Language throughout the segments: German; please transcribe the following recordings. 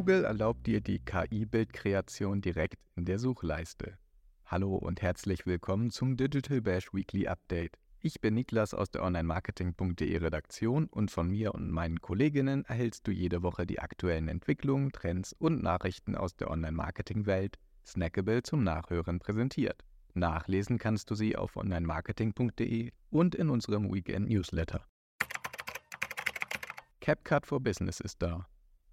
Google erlaubt dir die KI-Bildkreation direkt in der Suchleiste. Hallo und herzlich willkommen zum Digital Bash Weekly Update. Ich bin Niklas aus der Online-Marketing.de Redaktion und von mir und meinen Kolleginnen erhältst du jede Woche die aktuellen Entwicklungen, Trends und Nachrichten aus der Online-Marketing-Welt snackable zum Nachhören präsentiert. Nachlesen kannst du sie auf onlinemarketing.de und in unserem Weekend Newsletter. CapCut for Business ist da.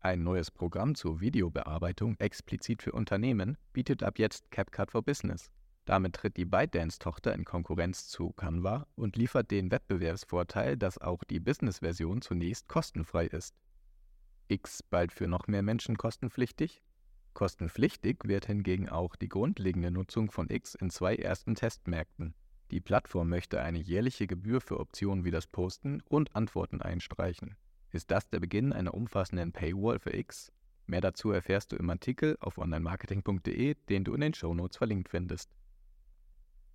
Ein neues Programm zur Videobearbeitung explizit für Unternehmen bietet ab jetzt CapCut for Business. Damit tritt die ByteDance-Tochter in Konkurrenz zu Canva und liefert den Wettbewerbsvorteil, dass auch die Business-Version zunächst kostenfrei ist. X bald für noch mehr Menschen kostenpflichtig? Kostenpflichtig wird hingegen auch die grundlegende Nutzung von X in zwei ersten Testmärkten. Die Plattform möchte eine jährliche Gebühr für Optionen wie das Posten und Antworten einstreichen. Ist das der Beginn einer umfassenden Paywall für X? Mehr dazu erfährst du im Artikel auf onlinemarketing.de, den du in den Shownotes verlinkt findest.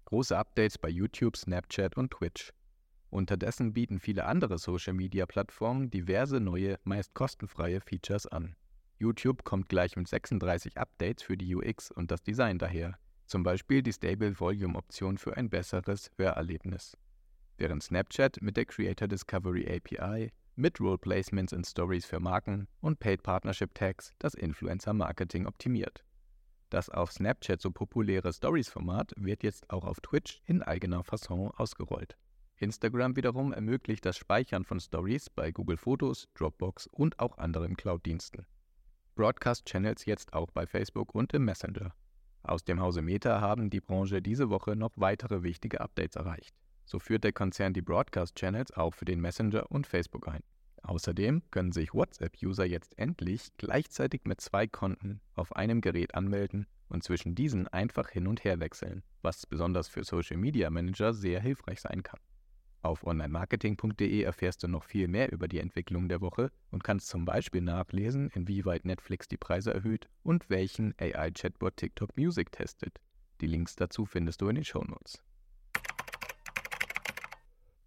Große Updates bei YouTube, Snapchat und Twitch. Unterdessen bieten viele andere Social-Media-Plattformen diverse neue, meist kostenfreie Features an. YouTube kommt gleich mit 36 Updates für die UX und das Design daher, zum Beispiel die Stable Volume Option für ein besseres Hörerlebnis. Während Snapchat mit der Creator Discovery API, mit Role Placements in Stories für Marken und Paid Partnership Tags das Influencer Marketing optimiert. Das auf Snapchat so populäre Stories-Format wird jetzt auch auf Twitch in eigener Fasson ausgerollt. Instagram wiederum ermöglicht das Speichern von Stories bei Google Fotos, Dropbox und auch anderen Cloud-Diensten. Broadcast-Channels jetzt auch bei Facebook und im Messenger. Aus dem Hause Meta haben die Branche diese Woche noch weitere wichtige Updates erreicht. So führt der Konzern die Broadcast-Channels auch für den Messenger und Facebook ein. Außerdem können sich WhatsApp-User jetzt endlich gleichzeitig mit zwei Konten auf einem Gerät anmelden und zwischen diesen einfach hin und her wechseln, was besonders für Social Media Manager sehr hilfreich sein kann. Auf onlinemarketing.de erfährst du noch viel mehr über die Entwicklung der Woche und kannst zum Beispiel nachlesen, inwieweit Netflix die Preise erhöht und welchen AI-Chatbot TikTok Music testet. Die Links dazu findest du in den Shownotes.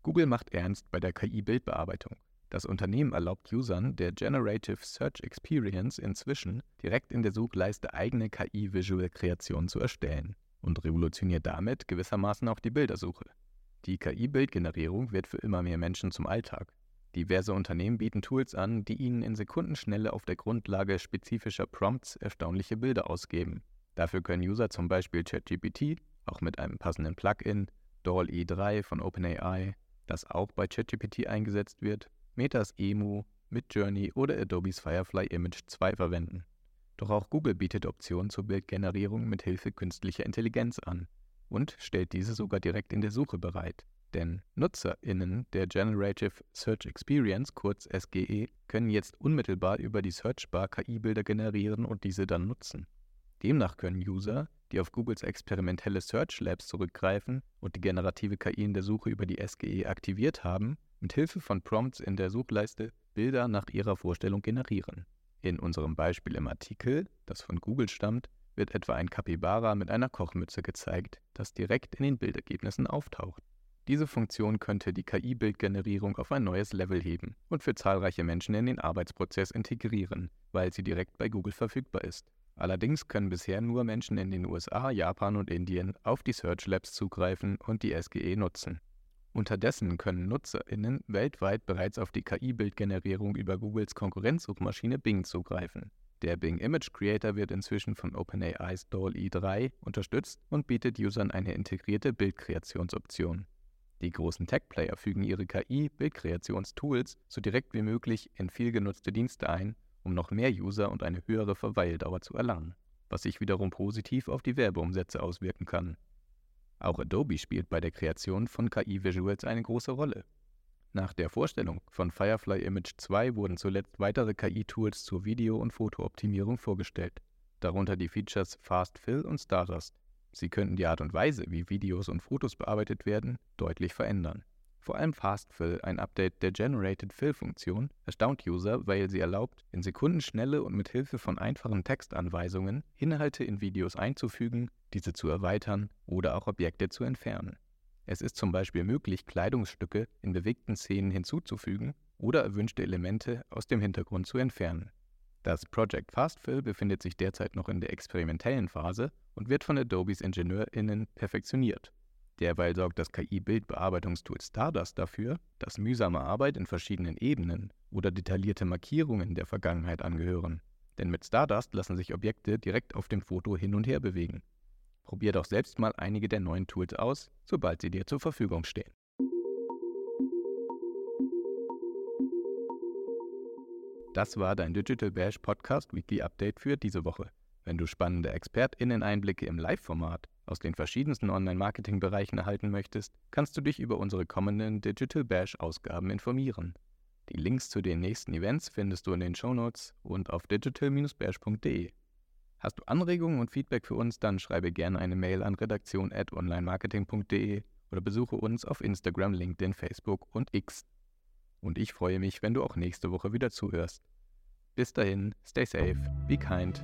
Google macht ernst bei der KI-Bildbearbeitung. Das Unternehmen erlaubt Usern der Generative Search Experience inzwischen direkt in der Suchleiste eigene KI-Visual-Kreationen zu erstellen und revolutioniert damit gewissermaßen auch die Bildersuche. Die KI-Bildgenerierung wird für immer mehr Menschen zum Alltag. Diverse Unternehmen bieten Tools an, die ihnen in Sekundenschnelle auf der Grundlage spezifischer Prompts erstaunliche Bilder ausgeben. Dafür können User zum Beispiel ChatGPT, auch mit einem passenden Plugin, DALL-E3 von OpenAI das auch bei ChatGPT eingesetzt wird, Metas Emu, Midjourney oder Adobes Firefly Image 2 verwenden. Doch auch Google bietet Optionen zur Bildgenerierung mit Hilfe künstlicher Intelligenz an und stellt diese sogar direkt in der Suche bereit. Denn NutzerInnen der Generative Search Experience, kurz SGE, können jetzt unmittelbar über die Searchbar KI-Bilder generieren und diese dann nutzen. Demnach können User, die auf Googles experimentelle Search Labs zurückgreifen und die generative KI in der Suche über die SGE aktiviert haben, mit Hilfe von Prompts in der Suchleiste Bilder nach ihrer Vorstellung generieren. In unserem Beispiel im Artikel, das von Google stammt, wird etwa ein Kapibara mit einer Kochmütze gezeigt, das direkt in den Bildergebnissen auftaucht. Diese Funktion könnte die KI-Bildgenerierung auf ein neues Level heben und für zahlreiche Menschen in den Arbeitsprozess integrieren, weil sie direkt bei Google verfügbar ist. Allerdings können bisher nur Menschen in den USA, Japan und Indien auf die Search Labs zugreifen und die SGE nutzen. Unterdessen können NutzerInnen weltweit bereits auf die KI-Bildgenerierung über Googles Konkurrenzsuchmaschine Bing zugreifen. Der Bing Image Creator wird inzwischen von OpenAI's DALL-E3 unterstützt und bietet Usern eine integrierte Bildkreationsoption. Die großen Tech-Player fügen ihre KI-Bildkreationstools so direkt wie möglich in viel genutzte Dienste ein um noch mehr User und eine höhere Verweildauer zu erlangen, was sich wiederum positiv auf die Werbeumsätze auswirken kann. Auch Adobe spielt bei der Kreation von KI-Visuals eine große Rolle. Nach der Vorstellung von Firefly Image 2 wurden zuletzt weitere KI-Tools zur Video- und Fotooptimierung vorgestellt, darunter die Features Fast Fill und Stardust. Sie könnten die Art und Weise, wie Videos und Fotos bearbeitet werden, deutlich verändern. Vor allem FastFill, ein Update der Generated Fill-Funktion, erstaunt User, weil sie erlaubt, in Sekundenschnelle und mit Hilfe von einfachen Textanweisungen Inhalte in Videos einzufügen, diese zu erweitern oder auch Objekte zu entfernen. Es ist zum Beispiel möglich, Kleidungsstücke in bewegten Szenen hinzuzufügen oder erwünschte Elemente aus dem Hintergrund zu entfernen. Das Project FastFill befindet sich derzeit noch in der experimentellen Phase und wird von Adobes IngenieurInnen perfektioniert. Derweil sorgt das KI-Bildbearbeitungstool Stardust dafür, dass mühsame Arbeit in verschiedenen Ebenen oder detaillierte Markierungen der Vergangenheit angehören. Denn mit Stardust lassen sich Objekte direkt auf dem Foto hin und her bewegen. Probier doch selbst mal einige der neuen Tools aus, sobald sie dir zur Verfügung stehen. Das war dein Digital Bash Podcast Weekly Update für diese Woche. Wenn du spannende ExpertInnen-Einblicke im Live-Format aus den verschiedensten Online-Marketing-Bereichen erhalten möchtest, kannst du dich über unsere kommenden Digital Bash-Ausgaben informieren. Die Links zu den nächsten Events findest du in den Shownotes und auf digital-bash.de. Hast du Anregungen und Feedback für uns, dann schreibe gerne eine Mail an redaktion.onlinemarketing.de oder besuche uns auf Instagram, LinkedIn, Facebook und X. Und ich freue mich, wenn du auch nächste Woche wieder zuhörst. Bis dahin, stay safe, be kind